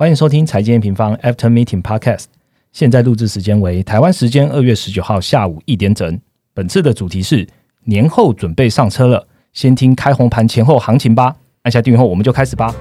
欢迎收听财经平方 After Meeting Podcast。现在录制时间为台湾时间二月十九号下午一点整。本次的主题是年后准备上车了，先听开红盘前后行情吧。按下订阅后，我们就开始吧。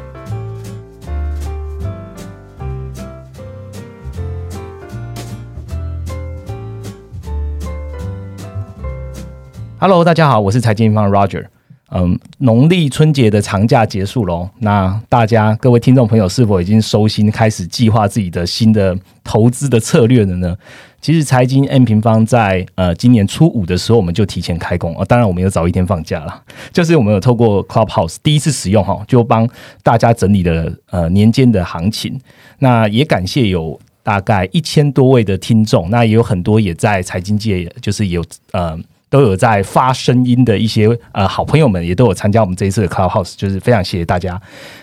Hello，大家好，我是财经平方 Roger。嗯，农历春节的长假结束喽，那大家各位听众朋友是否已经收心，开始计划自己的新的投资的策略了呢？其实财经 N 平方在呃今年初五的时候，我们就提前开工啊，当然我们有早一天放假了，就是我们有透过 Clubhouse 第一次使用哈，就帮大家整理了呃年间的行情。那也感谢有大概一千多位的听众，那也有很多也在财经界，就是有呃。都有在发声音的一些呃好朋友们，也都有参加我们这一次的 Clubhouse，就是非常谢谢大家。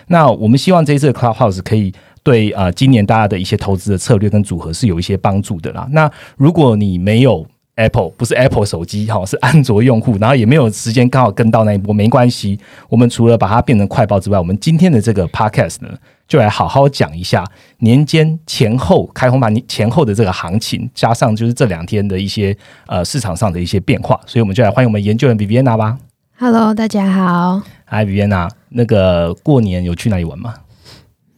那我们希望这一次的 Clubhouse 可以对呃今年大家的一些投资的策略跟组合是有一些帮助的啦。那如果你没有 Apple 不是 Apple 手机哈，是安卓用户，然后也没有时间刚好跟到那一波，没关系。我们除了把它变成快报之外，我们今天的这个 Podcast 呢，就来好好讲一下年间前后开红盘前后的这个行情，加上就是这两天的一些呃市场上的一些变化。所以我们就来欢迎我们研究员 Viviana 吧。Hello，大家好。Hi Viviana，那个过年有去哪里玩吗？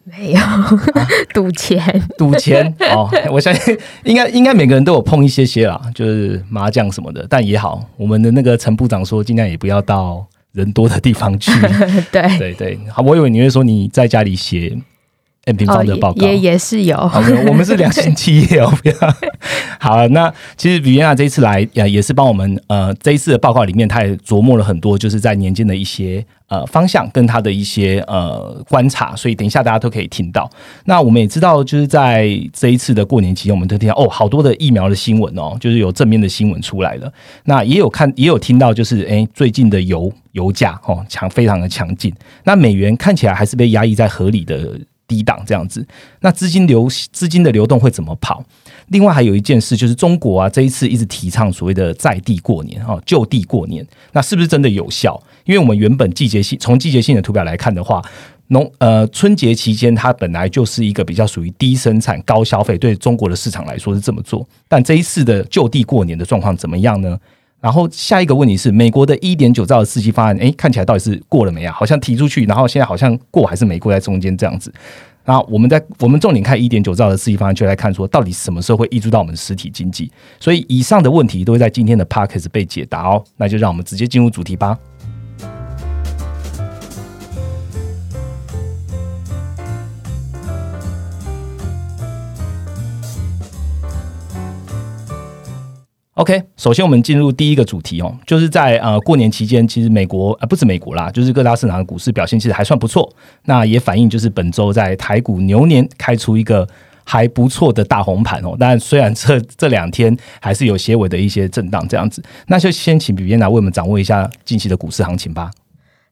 没有 赌钱，赌钱哦！我相信应该应该每个人都有碰一些些啦，就是麻将什么的。但也好，我们的那个陈部长说，尽量也不要到人多的地方去。对对对，好，我以为你会说你在家里写。N 平方的报告也也是有，我们是两性企业哦。好，那其实比约娜这一次来，也也是帮我们呃这一次的报告里面，他也琢磨了很多，就是在年间的一些呃方向跟他的一些呃观察，所以等一下大家都可以听到。那我们也知道，就是在这一次的过年期间，我们都听到哦，好多的疫苗的新闻哦，就是有正面的新闻出来了。那也有看，也有听到，就是哎，最近的油油价哦强非常的强劲，那美元看起来还是被压抑在合理的。低档这样子，那资金流资金的流动会怎么跑？另外还有一件事就是中国啊，这一次一直提倡所谓的在地过年哈，就地过年，那是不是真的有效？因为我们原本季节性从季节性的图表来看的话，农呃春节期间它本来就是一个比较属于低生产高消费，对中国的市场来说是这么做，但这一次的就地过年的状况怎么样呢？然后下一个问题是，美国的一点九兆的刺激方案，哎，看起来到底是过了没啊？好像提出去，然后现在好像过还是没过，在中间这样子。那我们在我们重点看一点九兆的刺激方案，就来看说，到底什么时候会溢出到我们实体经济？所以以上的问题都会在今天的 p a r k e s 被解答哦。那就让我们直接进入主题吧。OK，首先我们进入第一个主题哦，就是在呃过年期间，其实美国呃不止美国啦，就是各大市场的股市表现其实还算不错。那也反映就是本周在台股牛年开出一个还不错的大红盘哦。但虽然这这两天还是有些微的一些震荡这样子，那就先请比边来为我们掌握一下近期的股市行情吧。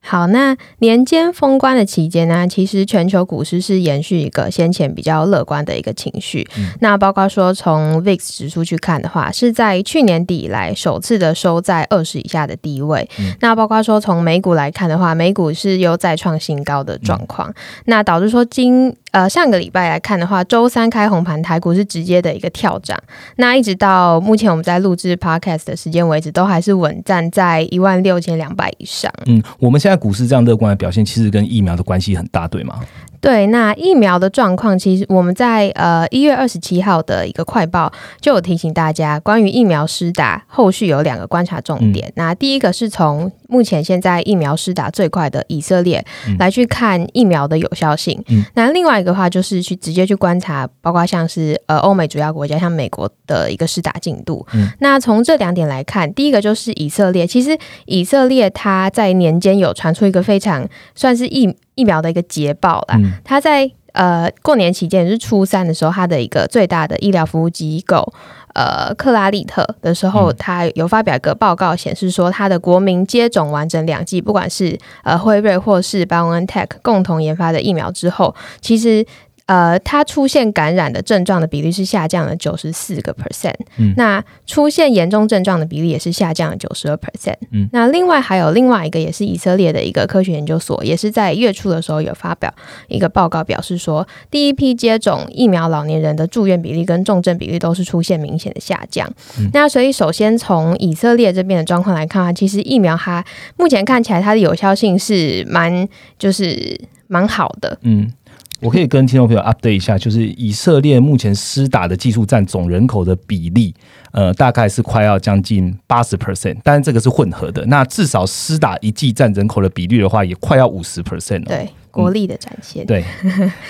好，那年间封关的期间呢，其实全球股市是延续一个先前比较乐观的一个情绪。那包括说从 VIX 指数去看的话，是在去年底以来首次的收在二十以下的低位。那包括说从美股来看的话，美股是又再创新高的状况，那导致说今。呃，上个礼拜来看的话，周三开红盘，台股是直接的一个跳涨。那一直到目前我们在录制 podcast 的时间为止，都还是稳站在一万六千两百以上。嗯，我们现在股市这样乐观的表现，其实跟疫苗的关系很大，对吗？对，那疫苗的状况，其实我们在呃一月二十七号的一个快报就有提醒大家，关于疫苗施打后续有两个观察重点。那第一个是从目前现在疫苗施打最快的以色列来去看疫苗的有效性。那另外一个话就是去直接去观察，包括像是呃欧美主要国家像美国的一个施打进度。那从这两点来看，第一个就是以色列，其实以色列它在年间有传出一个非常算是疫。疫苗的一个捷报啦，他在呃过年期间是初三的时候，他的一个最大的医疗服务机构呃克拉利特的时候，他有发表一个报告，显示说他的国民接种完整两剂，不管是呃辉瑞或是 BioNTech 共同研发的疫苗之后，其实呃，它出现感染的症状的比例是下降了九十四个 percent，嗯。那出现严重症状的比例也是下降了九十二 percent，嗯。那另外还有另外一个也是以色列的一个科学研究所，也是在月初的时候有发表一个报告，表示说第一批接种疫苗老年人的住院比例跟重症比例都是出现明显的下降。嗯。那所以首先从以色列这边的状况来看啊，其实疫苗它目前看起来它的有效性是蛮就是蛮好的，嗯，我可以跟听众朋友 update 一下，就是以色列目前施打的技术占总人口的比例，呃，大概是快要将近八十 percent，但是这个是混合的。那至少施打一剂占人口的比率的话，也快要五十 percent 了。对国力的展现。对，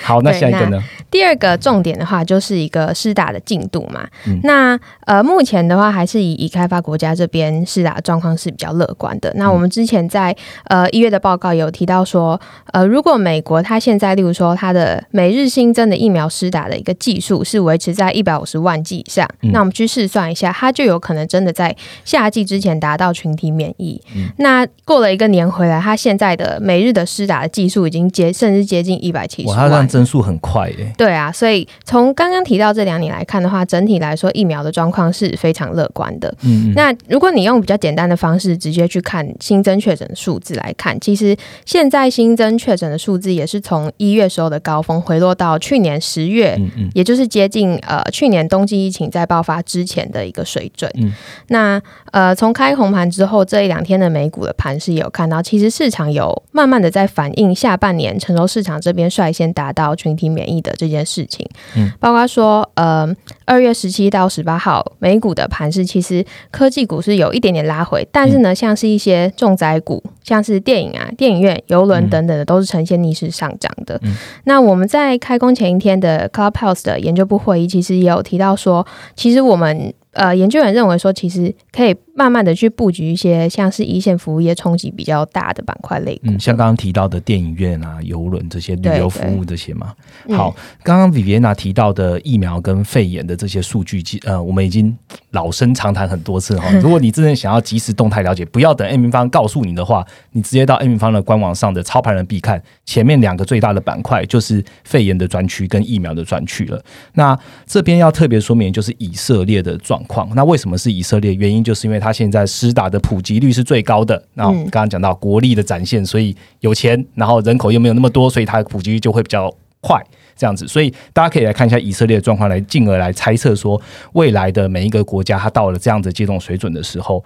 好，那下一个呢？第二个重点的话，就是一个施打的进度嘛。嗯那呃，目前的话，还是以已开发国家这边施打状况是比较乐观的。那我们之前在呃一月的报告有提到说，呃，如果美国它现在，例如说它的每日新增的疫苗施打的一个技术是维持在一百五十万剂以上，嗯那我们去试算一下，它就有可能真的在夏季之前达到群体免疫。嗯那过了一个年回来，它现在的每日的施打的技术已经接甚至接近一百七十哇，它这万。增速很快耶、对啊，所以从刚刚提到这两年来看的话，整体来说疫苗的状况是非常乐观的。嗯嗯，那如果你用比较简单的方式直接去看新增确诊的数字来看，其实现在新增确诊的数字也是从一月时候的高峰回落到去年十月，嗯嗯也就是接近呃去年冬季疫情在爆发之前的一个水准。嗯那呃从开红盘之后这一两天的美股的盘势也有看到，其实市场有慢慢的在反映下半年成熟市场这边率先达到群体免疫的这件事情。嗯，包括说呃二月十七到十八号美股的盘势，其实科技股是有一点点拉回，但是呢，像是一些重灾股，像是电影啊、电影院、游轮等等的，都是呈现逆势上涨的。嗯那我们在开工前一天的 Clubhouse 的研究部会议，其实也有提到说，其实我们呃研究员认为说，其实可以慢慢的去布局一些像是一线服务业冲击比较大的板块类股。嗯，像刚刚提到的电影院啊、游轮这些旅游服务这些嘛。嗯好，刚刚 Viviana 提到的疫苗跟肺炎的这些数据，其呃，我们已经老生常谈很多次哈。如果你真的想要及时动态了解，不要等 M 平方告诉你的话，你直接到 M 平方的官网上的操盘人必看前面两个最大的板块，就是肺炎的专区跟疫苗的专区了。那这边要特别说明，就是以色列的状况。那为什么是以色列？原因就是因为它现在施打的普及率是最高的。那刚刚讲到国力的展现，所以有钱，然后人口又没有那么多，所以它的普及率就会比较快。这样子，所以大家可以来看一下以色列的状况，来进而来猜测说，未来的每一个国家，它到了这样的接种水准的时候，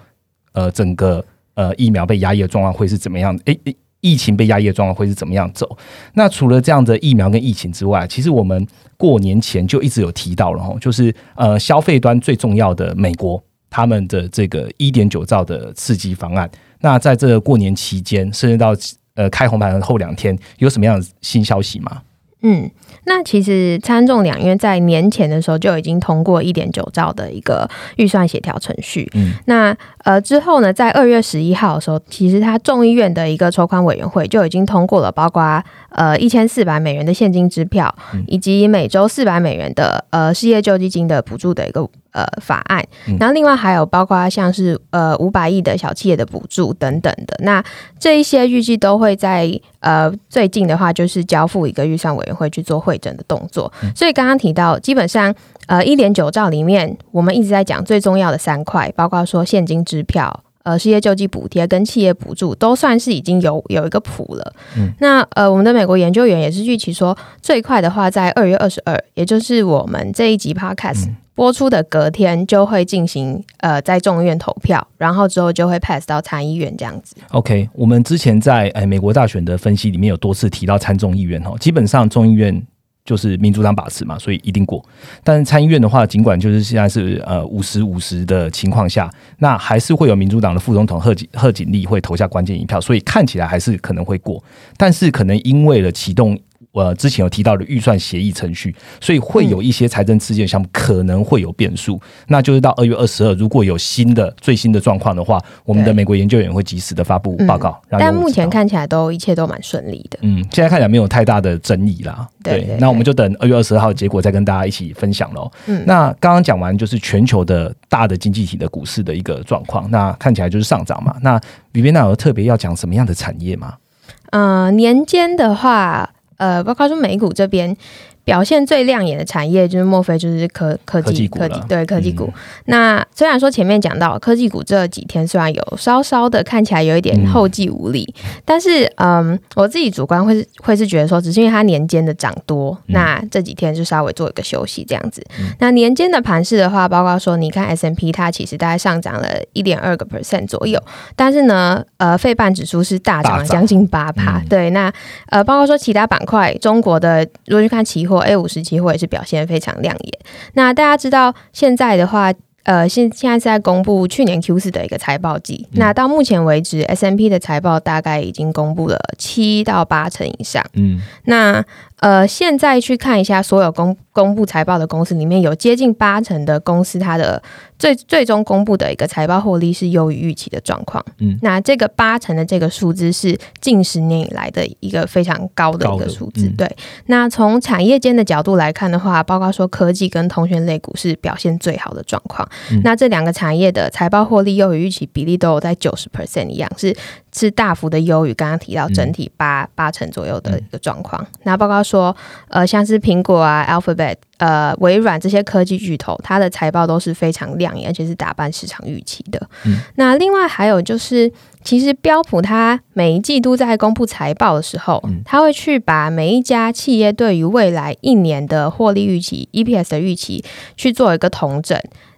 呃，整个呃疫苗被压抑的状况会是怎么样？诶、诶疫情被压抑的状况会是怎么样走？那除了这样的疫苗跟疫情之外，其实我们过年前就一直有提到了哈，就是呃消费端最重要的美国他们的这个一点九兆的刺激方案。那在这个过年期间，甚至到呃开红盘后两天，有什么样的新消息吗？嗯，那其实参众两院在年前的时候就已经通过一点九兆的一个预算协调程序。嗯，那呃之后呢，在二月十一号的时候，其实他众议院的一个筹款委员会就已经通过了，包括呃一千四百美元的现金支票，嗯以及每周四百美元的呃失业救济金的补助的一个。呃，法案嗯，然后另外还有包括像是呃五百亿的小企业的补助等等的，那这一些预计都会在呃最近的话，就是交付一个预算委员会去做会诊的动作。所以刚刚提到，基本上呃一点九兆里面，我们一直在讲最重要的三块，包括说现金支票。呃，失业救济补贴跟企业补助都算是已经有有一个谱了。嗯，那呃，我们的美国研究员也是预期说，最快的话在二月二十二，也就是我们这一集 podcast 嗯播出的隔天就会进行呃在众议院投票，然后之后就会 pass 到参议院这样子。OK，我们之前在哎美国大选的分析里面有多次提到参众议院哦，基本上众议院就是民主党把持嘛，所以一定过。但是参议院的话，尽管就是现在是呃五十五十的情况下，那还是会有民主党的副总统贺锦贺锦丽会投下关键一票，所以看起来还是可能会过。但是可能因为了启动。呃，之前有提到的预算协议程序，所以会有一些财政刺激的项目可能会有变数。那就是到二月二十二，如果有新的最新的状况的话，我们的美国研究员会及时的发布报告。让但目前看起来都一切都蛮顺利的。嗯，现在看起来没有太大的争议啦。对对那我们就等二月二十二号结果再跟大家一起分享喽。嗯那刚刚讲完就是全球的大的经济体的股市的一个状况，那看起来就是上涨嘛。那里边那有特别要讲什么样的产业吗？呃，年间的话，呃，包括说美股这边表现最亮眼的产业，就是莫非就是科科技科技对科技股。那虽然说前面讲到科技股这几天虽然有稍稍的看起来有一点后继无力，但是嗯，我自己主观会是会是觉得说，只是因为它年间的涨多，那这几天就稍微做一个休息这样子。那年间的盘势的话，包括说你看 S M P 它其实大概上涨了一点二个 percent 左右，但是呢，呃，费半指数是大涨了将近八趴。对，那呃，包括说其他板块，中国的如果去看期货 A 五十期货也是表现非常亮眼。那大家知道现在的话。呃，现现在是在公布去年 Q 四的一个财报季。那到目前为止，S M P 的财报大概已经公布了七到八成以上。嗯，那。呃，现在去看一下所有公公布财报的公司里面，有接近八成的公司，它的最最终公布的一个财报获利是优于预期的状况。嗯，那这个八成的这个数字是近十年以来的一个非常高的一个数字。对，那从产业间的角度来看的话，包括说科技跟通讯类股是表现最好的状况。那这两个产业的财报获利优于预期比例都有在九十 percent 一样，是是大幅的优于刚刚提到整体八八成左右的一个状况。那包括说，呃，像是苹果啊、Alphabet、呃、微软这些科技巨头，它的财报都是非常亮眼，而且是打败市场预期的。那另外还有就是，其实标普它每一季度在公布财报的时候，它会去把每一家企业对于未来一年的获利预期、EPS 的预期去做一个统整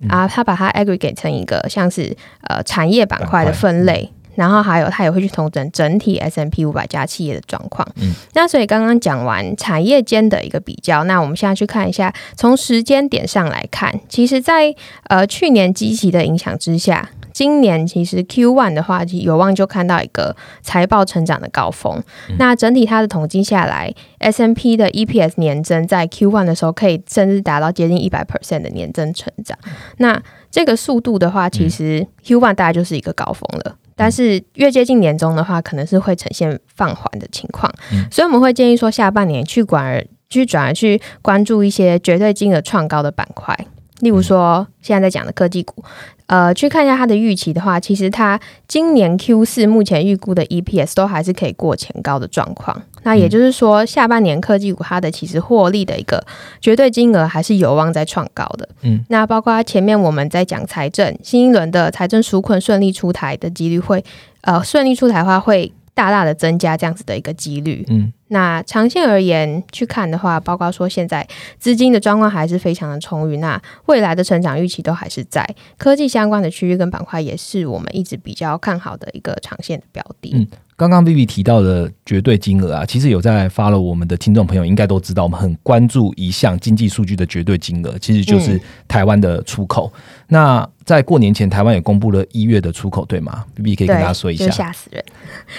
啊，它把它 aggregate 成一个像是呃产业板块的分类。然后还有，他也会去统整整体 S M P 五百家企业的状况。嗯，那所以刚刚讲完产业间的一个比较，那我们现在去看一下，从时间点上来看，其实，在呃去年积极的影响之下，今年其实 Q one 的话，有望就看到一个财报成长的高峰。那整体它的统计下来，S M P 的 E P S 年增在 Q one 的时候，可以甚至达到接近一百 percent 的年增成长。那这个速度的话，其实 Q one 大概就是一个高峰了。但是越接近年终的话，可能是会呈现放缓的情况，所以我们会建议说，下半年去管而去转而去关注一些绝对金额创高的板块，例如说现在在讲的科技股。呃，去看一下它的预期的话，其实它今年 Q 四目前预估的 EPS 都还是可以过前高的状况。那也就是说，下半年科技股它的其实获利的一个绝对金额还是有望在创高的。嗯，那包括前面我们在讲财政新一轮的财政纾困顺利出台的几率会，呃，顺利出台的话会。大大的增加这样子的一个几率，嗯，那长线而言去看的话，包括说现在资金的状况还是非常的充裕，那未来的成长预期都还是在科技相关的区域跟板块，也是我们一直比较看好的一个长线的标的。嗯，刚刚 Vivi 提到的绝对金额啊，其实有在发了我们的听众朋友应该都知道，我们很关注一项经济数据的绝对金额，其实就是台湾的出口。那在过年前，台湾也公布了一月的出口，对吗 B 可以跟大家说一下，吓死人！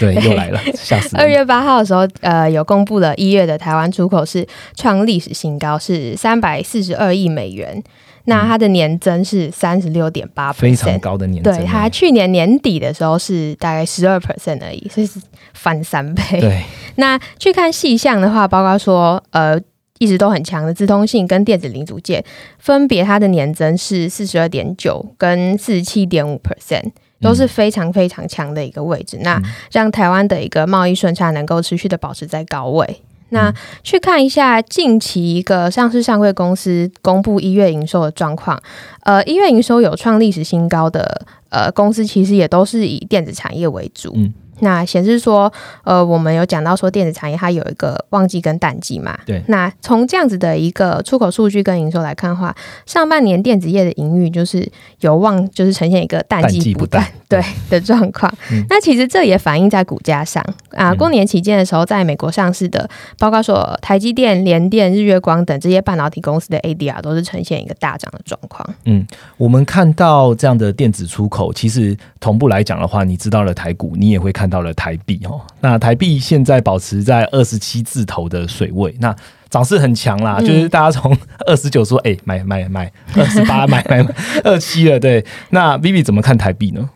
对，又来了，吓死人！二月八号的时候，呃，有公布了一月的台湾出口是创历史新高，是三百四十二亿美元。那它的年增是三十六点八，非常高的年增。对，它去年年底的时候是大概十二 percent 而已，所以是翻三倍。对，那去看细项的话，包括说，呃。一直都很强的自通性跟电子零组件，分别它的年增是四十二点九跟四十七点五 percent，都是非常非常强的一个位置。那让台湾的一个贸易顺差能够持续的保持在高位。那去看一下近期一个上市上柜公司公布一月营收的状况，呃，一月营收有创历史新高的呃公司，其实也都是以电子产业为主。那显示说，呃，我们有讲到说电子产业它有一个旺季跟淡季嘛？对。那从这样子的一个出口数据跟营收来看的话，上半年电子业的盈余就是有望就是呈现一个淡季不淡对的状况。那其实这也反映在股价上啊。过年期间的时候，在美国上市的，包括说台积电、联电、日月光等这些半导体公司的 ADR 都是呈现一个大涨的状况。嗯，我们看到这样的电子出口，其实同步来讲的话，你知道了台股，你也会看。到了台币哦，那台币现在保持在二十七字头的水位，那涨势很强啦，就是大家从 二十九说哎买买买，二十八买买买，二七了，对，那 Vivi 怎么看台币呢？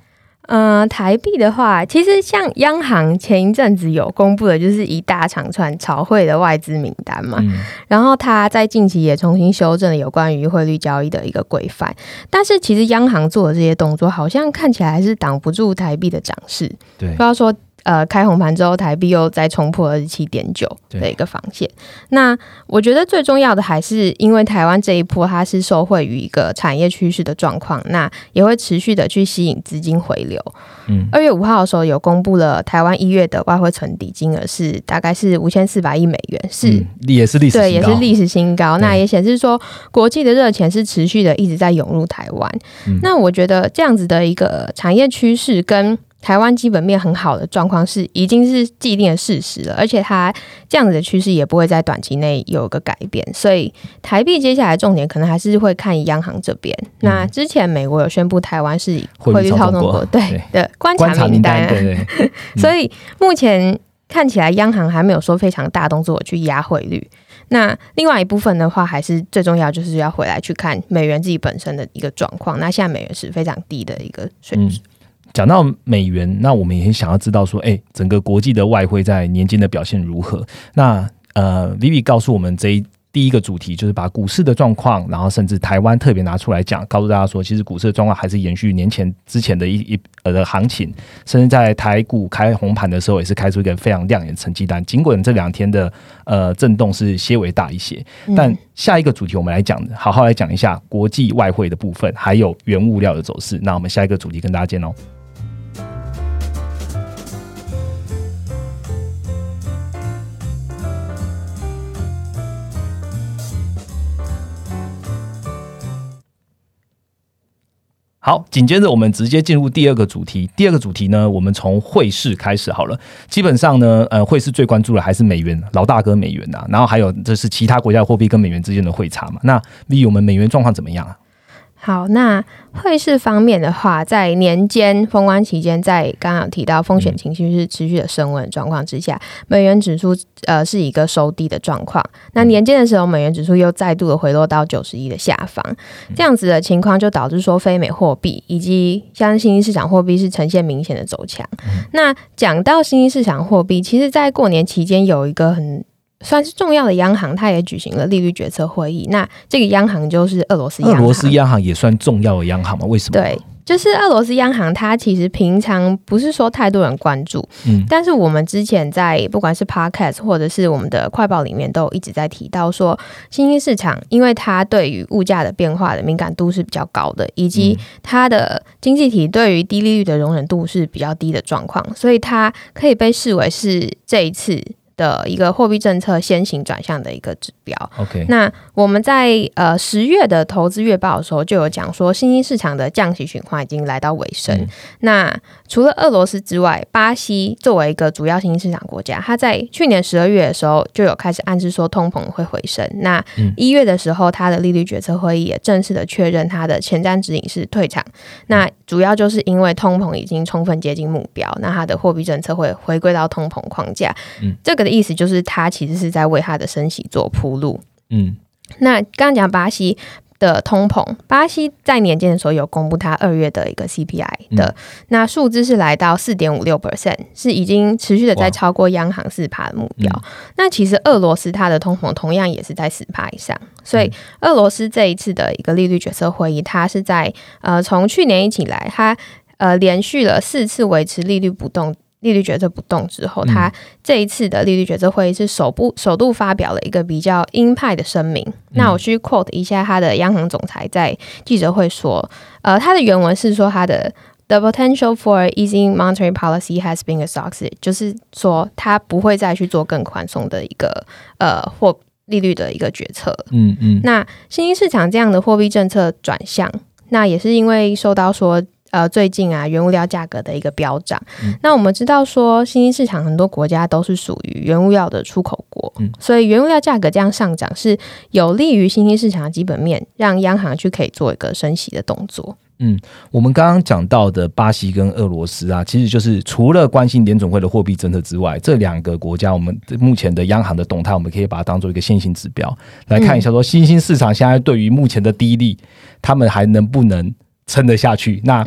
嗯，台币的话，其实像央行前一阵子有公布的，就是一大长串炒汇的外资名单嘛。然后他在近期也重新修正了有关于汇率交易的一个规范。但是其实央行做的这些动作，好像看起来还是挡不住台币的涨势。对，不要说呃开红盘之后，台币又再冲破二十七点九的一个防线。那我觉得最重要的还是因为台湾这一波它是受惠于一个产业趋势的状况，那也会持续的去吸引资金回流。嗯，二月五号的时候有公布了台湾一月的外汇存底金额是大概是五千四百亿美元，是也是历史对也是历史新高。那也显示说国际的热钱是持续的一直在涌入台湾。那我觉得这样子的一个产业趋势跟台湾基本面很好的状况是已经是既定的事实了，而且它这样子的趋势也不会在短期内有个改变，所以台币接下来重点可能还是会看央行这边。那之前美国有宣布台湾是汇率操纵国，对的观察名单，对对。所以目前看起来央行还没有说非常大动作去压汇率。那另外一部分的话，还是最重要就是要回来去看美元自己本身的一个状况。那现在美元是非常低的一个水平。讲到美元，那我们也想要知道说，哎，整个国际的外汇在年间的表现如何？那呃，Vivi 告诉我们这一第一个主题就是把股市的状况，然后甚至台湾特别拿出来讲，告诉大家说，其实股市的状况还是延续年前之前的一一呃的行情，甚至在台股开红盘的时候，也是开出一个非常亮眼的成绩单。尽管这两天的呃震动是些微大一些，但下一个主题我们来讲，好好来讲一下国际外汇的部分，还有原物料的走势。那我们下一个主题跟大家见喽。好，紧接着我们直接进入第二个主题。第二个主题呢，我们从汇市开始好了。基本上呢，呃，汇市最关注的还是美元，老大哥美元呐。然后还有这是其他国家的货币跟美元之间的汇差嘛。那 V，我们美元状况怎么样啊？好，那汇市方面的话，在年间封关期间，在刚刚提到风险情绪是持续的升温状况之下，美元指数呃是一个收低的状况。那年间的时候，美元指数又再度的回落到九十一的下方，这样子的情况就导致说非美货币以及像新兴市场货币是呈现明显的走强。那讲到新兴市场货币，其实在过年期间有一个很。算是重要的央行，它也举行了利率决策会议。那这个央行就是俄罗斯央行。俄罗斯央行也算重要的央行吗？为什么？对，就是俄罗斯央行，它其实平常不是说太多人关注。嗯，但是我们之前在不管是 Podcast 或者是我们的快报里面，都一直在提到说，新兴市场因为它对于物价的变化的敏感度是比较高的，以及它的经济体对于低利率的容忍度是比较低的状况，所以它可以被视为是这一次。的一个货币政策先行转向的一个指标。OK，那我们在呃十月的投资月报的时候就有讲说，新兴市场的降息循环已经来到尾声。那除了俄罗斯之外，巴西作为一个主要新兴市场国家，它在去年十二月的时候就有开始暗示说通膨会回升。那一月的时候，它的利率决策会议也正式的确认它的前瞻指引是退场。那主要就是因为通膨已经充分接近目标，那它的货币政策会回归到通膨框架。嗯，这个。的意思就是，它其实是在为它的升息做铺路。嗯，那刚刚讲巴西的通膨，巴西在年间的时候有公布它二月的一个 CPI 的那数字是来到四点五六 percent，是已经持续的在超过央行四趴的目标。那其实俄罗斯它的通膨同样也是在四趴以上，所以俄罗斯这一次的一个利率决策会议，它是在呃从去年一起来，它呃连续了四次维持利率不动。利率决策不动之后，他这一次的利率决策会议是首部首度发表了一个比较鹰派的声明。那我去 quote 一下他的央行总裁在记者会说，呃，他的原文是说他的 the potential for easing monetary policy has been exhausted，就是说他不会再去做更宽松的一个呃货利率的一个决策。嗯嗯。那新兴市场这样的货币政策转向，那也是因为受到说。呃，最近啊，原物料价格的一个飙涨。那我们知道说，新兴市场很多国家都是属于原物料的出口国，所以原物料价格这样上涨是有利于新兴市场的基本面，让央行去可以做一个升息的动作。嗯，我们刚刚讲到的巴西跟俄罗斯啊，其实就是除了关心联总会的货币政策之外，这两个国家我们目前的央行的动态，我们可以把它当做一个先行指标来看一下，说新兴市场现在对于目前的低利，他们还能不能？撑得下去？那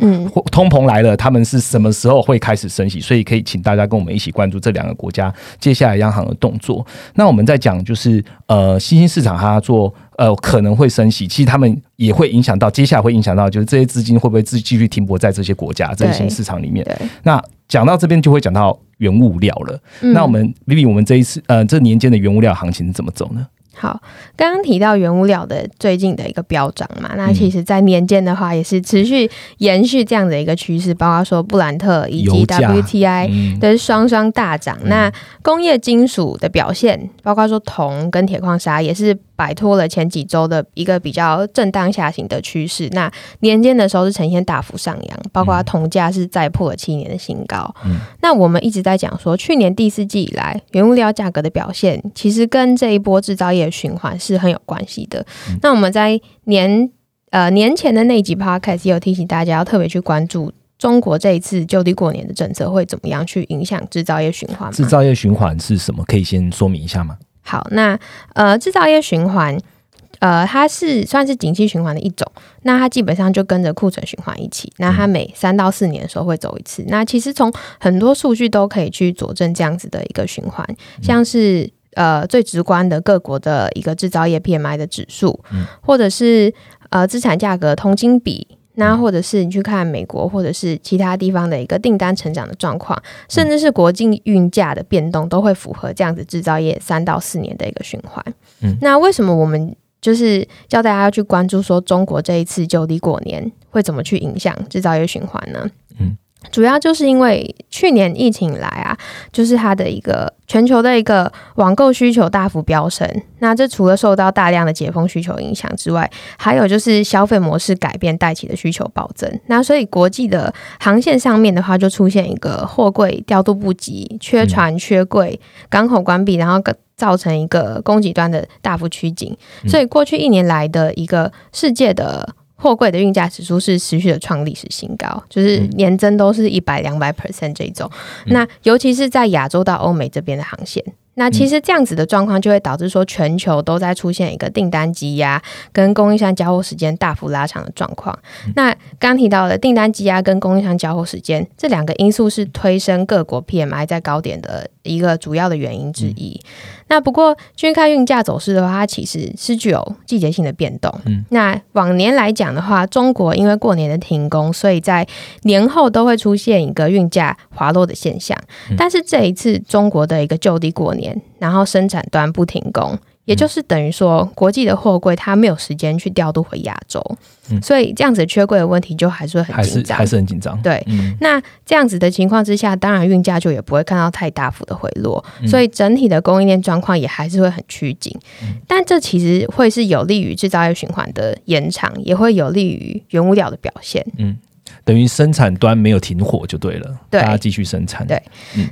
通膨来了，他们是什么时候会开始升息？所以可以请大家跟我们一起关注这两个国家接下来央行的动作。那我们在讲就是呃新兴市场它做呃可能会升息，其实他们也会影响到接下来会影响到就是这些资金会不会继继续停泊在这些国家这些新市场里面？那讲到这边就会讲到原物料了。那我们 Vivi，我们这一次呃这年间的原物料行情是怎么走呢？好，刚刚提到原物料的最近的一个飙涨嘛，那其实，在年间的话，也是持续延续这样的一个趋势，包括说布兰特以及 WTI 的双双大涨。那工业金属的表现，包括说铜跟铁矿砂，也是。摆脱了前几周的一个比较震荡下行的趋势，那年间的时候是呈现大幅上扬，包括铜价是再破了七年的新高。嗯，那我们一直在讲说，去年第四季以来原物料价格的表现，其实跟这一波制造业循环是很有关系的。那我们在年呃年前的那集 podcast 也有提醒大家要特别去关注中国这一次就地过年的政策会怎么样去影响制造业循环。制造业循环是什么？可以先说明一下吗？好，那呃，制造业循环，呃，它是算是景气循环的一种。那它基本上就跟着库存循环一起。那它每三到四年的时候会走一次。那其实从很多数据都可以去佐证这样子的一个循环，像是呃最直观的各国的一个制造业 PMI 的指数，或者是呃资产价格同金比。那或者是你去看美国或者是其他地方的一个订单成长的状况，甚至是国际运价的变动，都会符合这样子制造业三到四年的一个循环。嗯，那为什么我们就是叫大家要去关注说中国这一次就地过年会怎么去影响制造业循环呢？嗯。主要就是因为去年疫情来啊，就是它的一个全球的一个网购需求大幅飙升。那这除了受到大量的解封需求影响之外，还有就是消费模式改变带起的需求暴增。那所以国际的航线上面的话，就出现一个货柜调度不及、缺船缺柜、港口关闭，然后造成一个供给端的大幅趋紧。所以过去一年来的一个世界的。货柜的运价指数是持续的创历史新高，就是年增都是一百两百 percent 这种。那尤其是在亚洲到欧美这边的航线。那其实这样子的状况就会导致说，全球都在出现一个订单积压跟供应商交货时间大幅拉长的状况。那刚提到的订单积压跟供应商交货时间这两个因素是推升各国 PMI 在高点的一个主要的原因之一。那不过，均看运价走势的话，它其实是具有季节性的变动。嗯，那往年来讲的话，中国因为过年的停工，所以在年后都会出现一个运价滑落的现象。但是这一次中国的一个就地过年，然后生产端不停工。也就是等于说，国际的货柜它没有时间去调度回亚洲，所以这样子缺柜的问题就还是会很紧张，还是很紧张。对，那这样子的情况之下，当然运价就也不会看到太大幅的回落，所以整体的供应链状况也还是会很趋紧。但这其实会是有利于制造业循环的延长，也会有利于原物料的表现。嗯。等于生产端没有停火就对了，大家继续生产。对，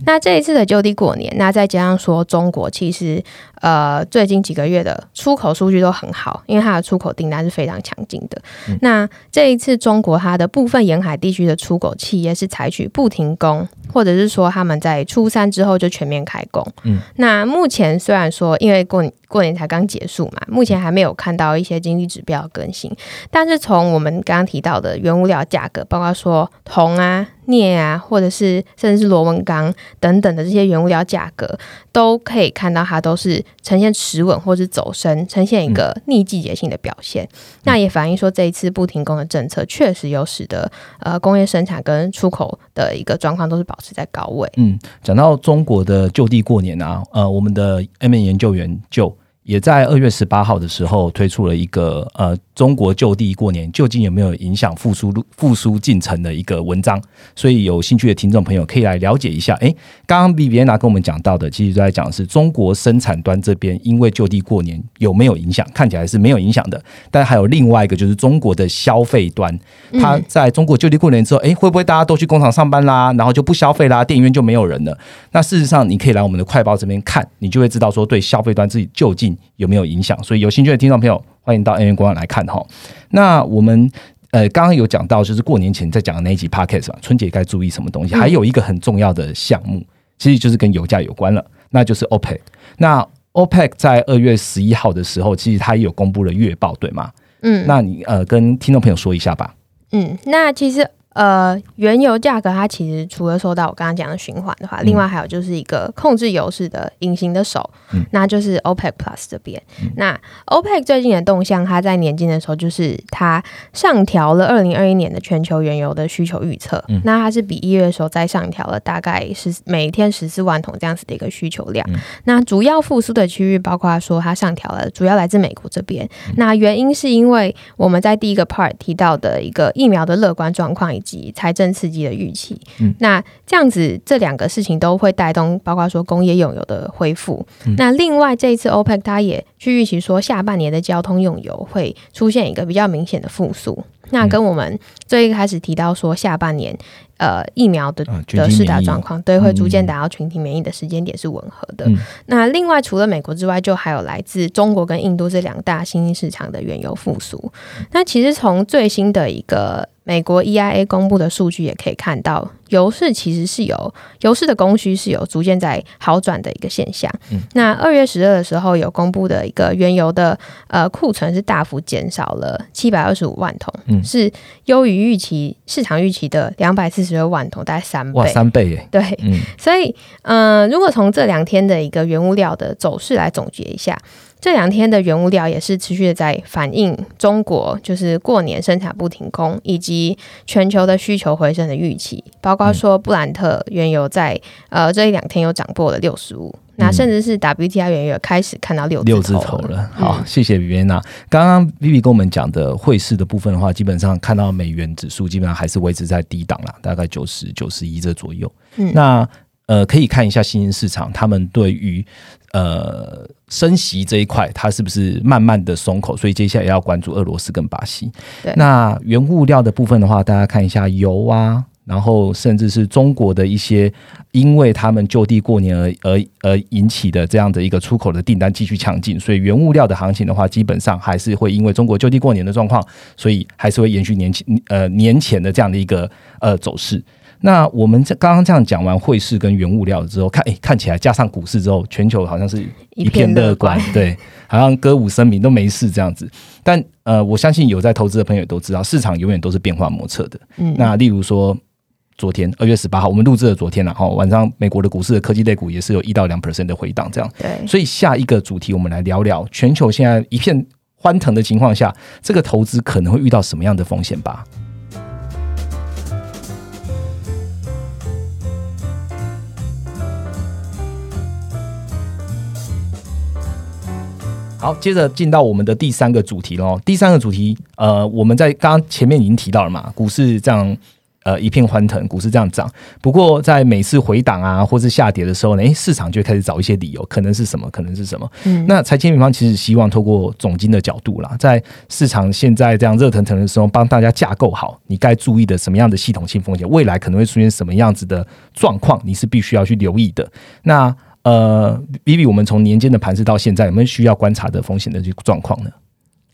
那这一次的就地过年，那再加上说中国其实呃最近几个月的出口数据都很好，因为它的出口订单是非常强劲的。那这一次中国它的部分沿海地区的出口企业是采取不停工，或者是说他们在初三之后就全面开工。嗯，那目前虽然说因为过过年才刚结束嘛，目前还没有看到一些经济指标更新，但是从我们刚刚提到的原物料价格，包括说铜啊、镍啊，或者是甚至是螺纹钢等等的这些原物料价格，都可以看到它都是呈现持稳或是走升，呈现一个逆季节性的表现。那也反映说这一次不停工的政策，确实有使得呃工业生产跟出口的一个状况都是保持在高位。嗯，讲到中国的就地过年啊，呃，我们的 M 研究员就。也在二月十八号的时候推出了一个呃中国就地过年究竟有没有影响复苏复苏进程的一个文章，所以有兴趣的听众朋友可以来了解一下。哎，刚刚 B B N 娜跟我们讲到的，其实都在讲的是中国生产端这边因为就地过年有没有影响？看起来是没有影响的。但还有另外一个就是中国的消费端，它在中国就地过年之后，哎，会不会大家都去工厂上班啦，然后就不消费啦，电影院就没有人了？那事实上，你可以来我们的快报这边看，你就会知道说对消费端自己究竟。有没有影响？所以有兴趣的听众朋友，欢迎到 N 元官网来看哈。那我们呃刚刚有讲到，就是过年前在讲的那一集 Podcast 吧，春节该注意什么东西？还有一个很重要的项目，其实就是跟油价有关了，那就是 OPEC。那 OPEC 在二月十一号的时候，其实它也有公布了月报，对吗？嗯，那你呃跟听众朋友说一下吧。嗯，那其实。呃，原油价格它其实除了受到我刚刚讲的循环的话，另外还有就是一个控制油市的隐形的手，那就是 OPEC Plus 这边。那 OPEC 最近的动向，它在年近的时候就是它上调了二零二一年的全球原油的需求预测，那它是比一月的时候再上调了大概是每天十四万桶这样子的一个需求量。那主要复苏的区域包括说它上调了，主要来自美国这边。那原因是因为我们在第一个 part 提到的一个疫苗的乐观状况。及财政刺激的预期，那这样子这两个事情都会带动，包括说工业用油的恢复。那另外这一次 OPEC 它也去预期说，下半年的交通用油会出现一个比较明显的复苏。那跟我们最一开始提到说，下半年呃疫苗的的施打状况，对，会逐渐达到群体免疫的时间点是吻合的。那另外除了美国之外，就还有来自中国跟印度这两大新兴市场的原油复苏。那其实从最新的一个。美国 EIA 公布的数据也可以看到，油市其实是有油市的供需是有逐渐在好转的一个现象。嗯那二月十二的时候有公布的一个原油的呃库存是大幅减少了七百二十五万桶，是优于预期市场预期的两百四十二万桶，大概三倍。哇，三倍耶！对，所以嗯，如果从这两天的一个原物料的走势来总结一下。这两天的原物料也是持续的在反映中国就是过年生产不停工，以及全球的需求回升的预期。包括说布兰特原油在呃这一两天又涨破了六十五，那甚至是 WTI 原油开始看到六六字头了。好，谢谢 Vivian。刚刚 Vivi 跟我们讲的汇市的部分的话，基本上看到美元指数基本上还是维持在低档了，大概九十九十一这左右。嗯，那呃可以看一下新兴市场，他们对于呃。升息这一块，它是不是慢慢的松口？所以接下来要关注俄罗斯跟巴西。对，那原物料的部分的话，大家看一下油啊，然后甚至是中国的一些，因为他们就地过年而而而引起的这样的一个出口的订单继续强劲，所以原物料的行情的话，基本上还是会因为中国就地过年的状况，所以还是会延续年前呃年前的这样的一个呃走势。那我们这刚刚这样讲完汇市跟原物料之后，看诶，看起来加上股市之后，全球好像是一片乐观，对，好像歌舞升平都没事这样子。但呃，我相信有在投资的朋友都知道，市场永远都是变化莫测的。嗯，那例如说昨天二月十八号，我们录制的昨天了哈，晚上美国的股市的科技类股也是有一到两 percent 的回档，这样。对，所以下一个主题我们来聊聊全球现在一片欢腾的情况下，这个投资可能会遇到什么样的风险吧？好，接着进到我们的第三个主题喽。第三个主题，呃，我们在刚刚前面已经提到了嘛，股市这样呃一片欢腾，股市这样涨。不过在每次回档啊，或是下跌的时候呢，诶，市场就开始找一些理由，可能是什么？可能是什么？嗯，那财经平方其实希望透过总经的角度啦，在市场现在这样热腾腾的时候，帮大家架构好你该注意的什么样的系统性风险，未来可能会出现什么样子的状况，你是必须要去留意的。那呃，Vivi，我们从年间的盘势到现在，有没有需要观察的风险的这个状况呢？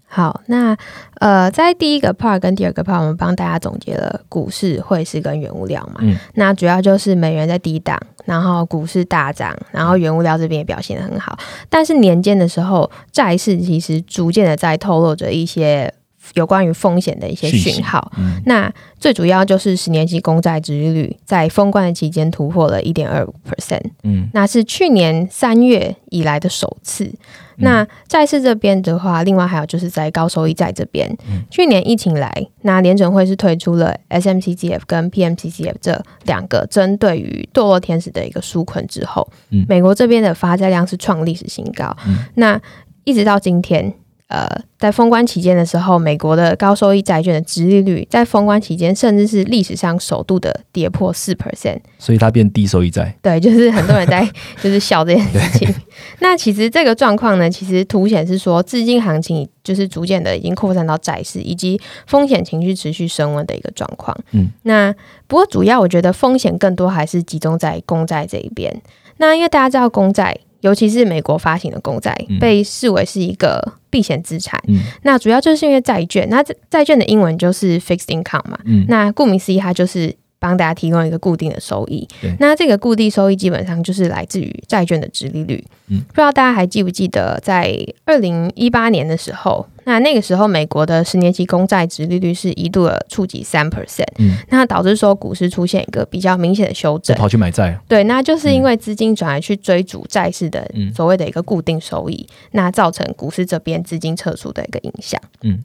好，那呃，在第一个 part 跟第二个 part，我们帮大家总结了股市、汇市跟原物料嘛。嗯，那主要就是美元在低档，然后股市大涨，然后原物料这边也表现的很好。但是年间的时候，债市其实逐渐的在透露着一些。有关于风险的一些讯号，那最主要就是十年期公债殖利率在封关的期间突破了一点二五 percent，嗯，那是去年三月以来的首次。那债市这边的话，另外还有就是在高收益债这边，去年疫情来，那联准会是推出了 SMCGF 跟 PMCGF 这两个针对于堕落天使的一个纾困之后，美国这边的发债量是创历史新高，那一直到今天。呃，在封关期间的时候，美国的高收益债券的殖利率在封关期间，甚至是历史上首度的跌破四 percent，所以它变低收益债。对，就是很多人在 就是笑这件事情。那其实这个状况呢，其实凸显是说资金行情就是逐渐的已经扩散到债市，以及风险情绪持续升温的一个状况。嗯，那不过主要我觉得风险更多还是集中在公债这一边。那因为大家知道公债。尤其是美国发行的公债被视为是一个避险资产，那主要就是因为债券，那债券的英文就是 fixed income 嘛，那顾名思义，它就是。帮大家提供一个固定的收益。那这个固定收益基本上就是来自于债券的值利率。嗯，不知道大家还记不记得，在二零一八年的时候，那那个时候美国的十年期公债值利率是一度的触及三 percent。嗯，那导致说股市出现一个比较明显的修正，跑去买债。对，那就是因为资金转而去追逐债市的所谓的一个固定收益，那造成股市这边资金撤出的一个影响。嗯，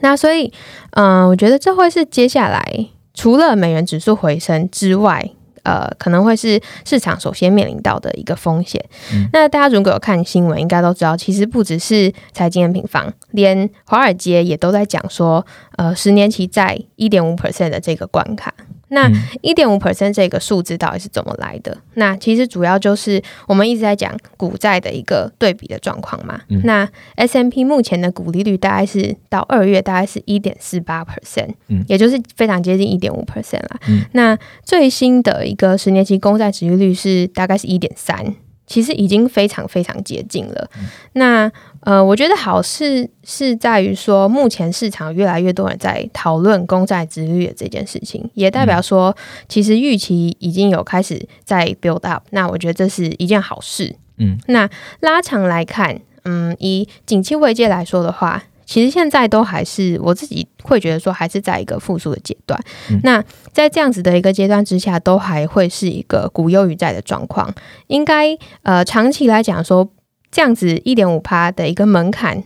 那所以，嗯，我觉得这会是接下来除了美元指数回升之外。呃，可能会是市场首先面临到的一个风险。那大家如果有看新闻，应该都知道，其实不只是财经的平方，连华尔街也都在讲说，呃，十年期债一点五 percent 的这个关卡。那一点五 percent 这个数字到底是怎么来的？那其实主要就是我们一直在讲股债的一个对比的状况嘛。那 S M P 目前的股利率大概是到二月大概是一点四八 percent，嗯，也就是非常接近一点五 percent 啦。那最新的一个十年期公债殖利率是大概是一点三。其实已经非常非常接近了。那呃，我觉得好事是在于说，目前市场越来越多人在讨论公债殖率的这件事情，也代表说，其实预期已经有开始在 build up。那我觉得这是一件好事。嗯，那拉长来看，嗯，以景气未界来说的话。其实现在都还是我自己会觉得说，还是在一个复苏的阶段。那在这样子的一个阶段之下，都还会是一个股优于债的状况。应该呃，长期来讲说，这样子一点五趴的一个门槛，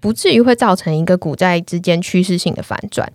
不至于会造成一个股债之间趋势性的反转。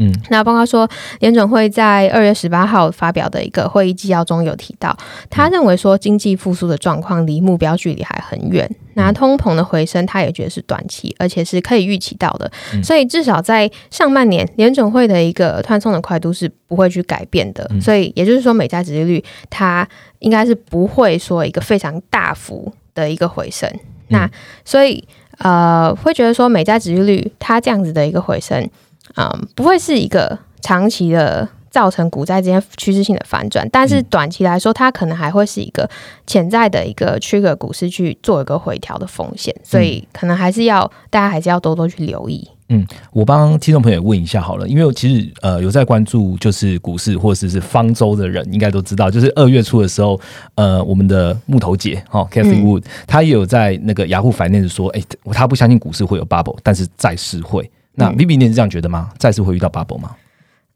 嗯，那包括说，联准会在二月十八号发表的一个会议纪要中有提到，他认为说经济复苏的状况离目标距离还很远，那通膨的回升他也觉得是短期，而且是可以预期到的，所以至少在上半年，联准会的一个宽松的快度是不会去改变的，所以也就是说，美债殖利率它应该是不会说一个非常大幅的一个回升，那所以呃，会觉得说美债值利率它这样子的一个回升。嗯，不会是一个长期的造成股债之间趋势性的反转，但是短期来说，它可能还会是一个潜在的一个 trigger 股市去做一个回调的风险，所以可能还是要大家还是要多多去留意。嗯，我帮听众朋友问一下好了，因为其实呃有在关注就是股市或者是方舟的人，应该都知道，就是二月初的时候，呃，我们的木头姐哈 Kathy Wood，她也有在那个雅虎反面说，哎，她不相信股市会有 bubble，但是债市会。那 Vivi 你是这样觉得吗？债市会遇到 bubble 吗？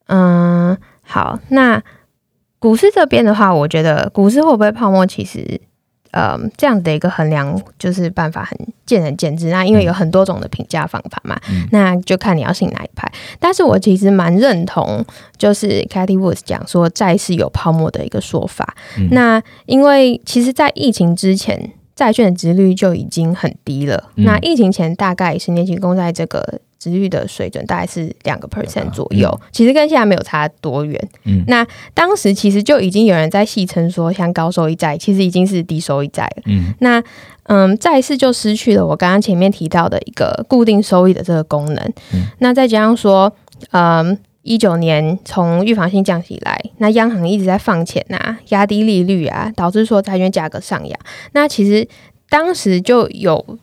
嗯，好，那股市这边的话，我觉得股市会不会泡沫，其实，呃，这样的一个衡量就是办法很见仁见智。那因为有很多种的评价方法嘛，那就看你要信哪一派。但是我其实蛮认同，就是 Katy Woods 讲说债市有泡沫的一个说法。那因为其实，在疫情之前，债券的值率就已经很低了。那疫情前大概十年期公债这个。值率的水准大概是两个 percent 左右，其实跟现在没有差多远。嗯，那当时其实就已经有人在戏称说，像高收益债其实已经是低收益债了。嗯，那嗯，债市就失去了我刚刚前面提到的一个固定收益的这个功能。嗯，那再加上说，嗯，一九年从预防性降息来，那央行一直在放钱啊，压低利率啊，导致说债券价格上扬。那其实当时就有。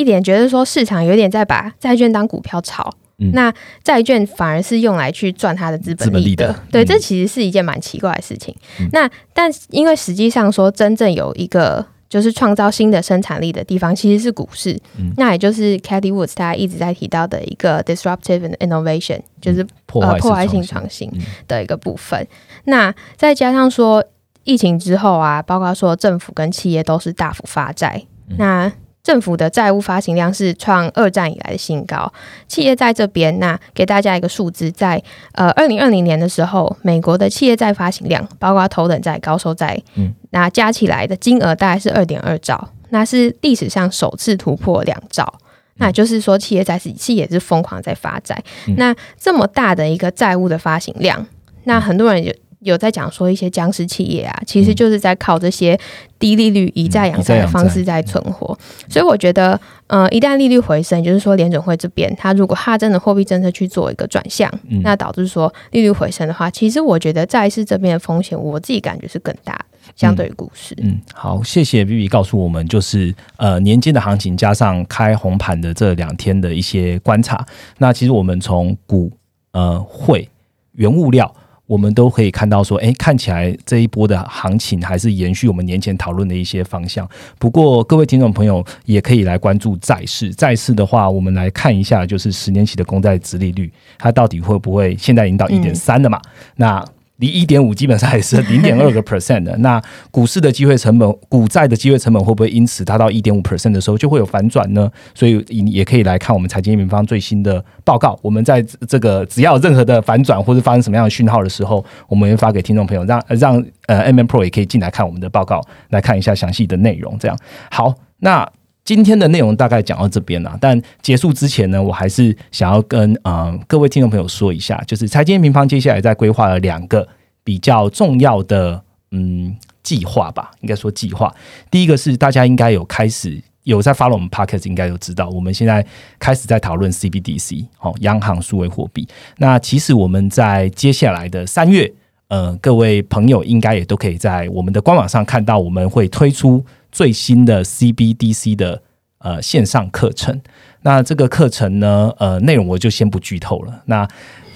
一点觉得说市场有点在把债券当股票炒，那债券反而是用来去赚它的资本利的，对，这其实是一件蛮奇怪的事情。那但因为实际上说真正有一个就是创造新的生产力的地方，其实是股市，那也就是 c a t h y Woods 他一直在提到的一个 disruptive innovation，就是破坏性创新。的一个部分。那再加上说疫情之后啊，包括说政府跟企业都是大幅发债，那。政府的债务发行量是创二战以来的新高，企业在这边，那给大家一个数字，在呃二零二零年的时候，美国的企业债发行量，包括头等债、高收债，嗯，那加起来的金额大概是二点二兆，那是历史上首次突破两兆，那就是说企业债是企业是疯狂在发债，那这么大的一个债务的发行量，那很多人就。有在讲说一些僵尸企业啊，其实就是在靠这些低利率以债养债的方式在存活。所以我觉得，呃，一旦利率回升，就是说联准会这边，它如果它真的货币政策去做一个转向，那导致说利率回升的话，其实我觉得债市这边的风险，我自己感觉是更大，相对于股市。嗯，好，谢谢 B B 告诉我们，就是呃年间的行情加上开红盘的这两天的一些观察。那其实我们从股、呃汇、原物料。我们都可以看到说，哎，看起来这一波的行情还是延续我们年前讨论的一些方向。不过，各位听众朋友也可以来关注债市。债市的话，我们来看一下，就是十年期的公债殖利率，它到底会不会现在已经到一点三了嘛？那离一点五基本上还是 零点二个 percent 的，那股市的机会成本、股债的机会成本会不会因此达到一点五 percent 的时候就会有反转呢？所以也可以来看我们财经平方最新的报告。我们在这个只要任何的反转或者发生什么样的讯号的时候，我们会发给听众朋友，让让呃 M M Pro 也可以进来看我们的报告，来看一下详细的内容。这样好，那。今天的内容大概讲到这边了，但结束之前呢，我还是想要跟呃各位听众朋友说一下，就是财经平方接下来在规划了两个比较重要的嗯计划吧，应该说计划。第一个是大家应该有开始有在 follow 我们 podcast，应该有知道，我们现在开始在讨论 CBDC 哦，央行数位货币。那其实我们在接下来的三月，呃，各位朋友应该也都可以在我们的官网上看到，我们会推出。最新的 CBDC 的呃线上课程，那这个课程呢，呃，内容我就先不剧透了。那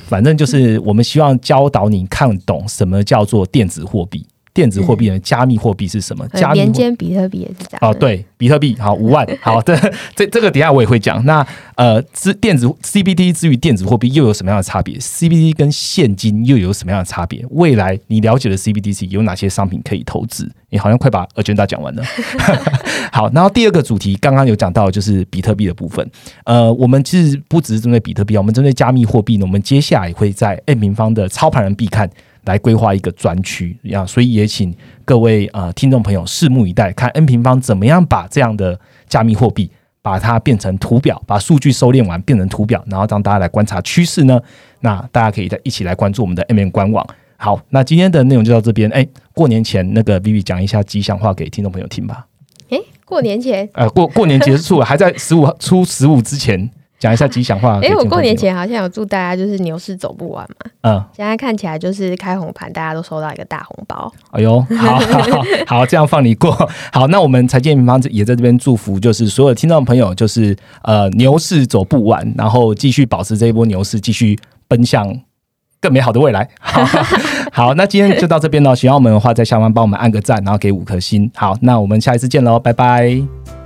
反正就是我们希望教导你看懂什么叫做电子货币。电子货币的加密货币是什么？加连接比特币也是这样。哦，对，比特币好五万，好的，这这个等下我也会讲。那呃，之电子 CBD 之于电子货币又有什么样的差别？CBD 跟现金又有什么样的差别？未来你了解的 CBDC 有哪些商品可以投资？你好像快把 agenda 讲完了。好，然后第二个主题刚刚有讲到就是比特币的部分。呃，我们其实不只是针对比特币，我们针对加密货币呢，我们接下来会在 M 平方的操盘人必看。来规划一个专区，呀，所以也请各位呃听众朋友拭目以待，看 N 平方怎么样把这样的加密货币把它变成图表，把数据收敛完变成图表，然后让大家来观察趋势呢。那大家可以再一起来关注我们的 M N 官网。好，那今天的内容就到这边。哎，过年前那个 Vivi 讲一下吉祥话给听众朋友听吧。哎，过年前？呃，过过年结束了，还在十五初十五之前。讲一下吉祥话。哎，我过年前好像有祝大家就是牛市走不完嘛。嗯，现在看起来就是开红盘，大家都收到一个大红包。哎呦，好好 好，这样放你过。好，那我们财建平方也在这边祝福，就是所有听众朋友，就是呃牛市走不完，然后继续保持这一波牛市，继续奔向更美好的未来。好，那今天就到这边了。喜欢我们的话，在下方帮我们按个赞，然后给五颗星。好，那我们下一次见喽，拜拜。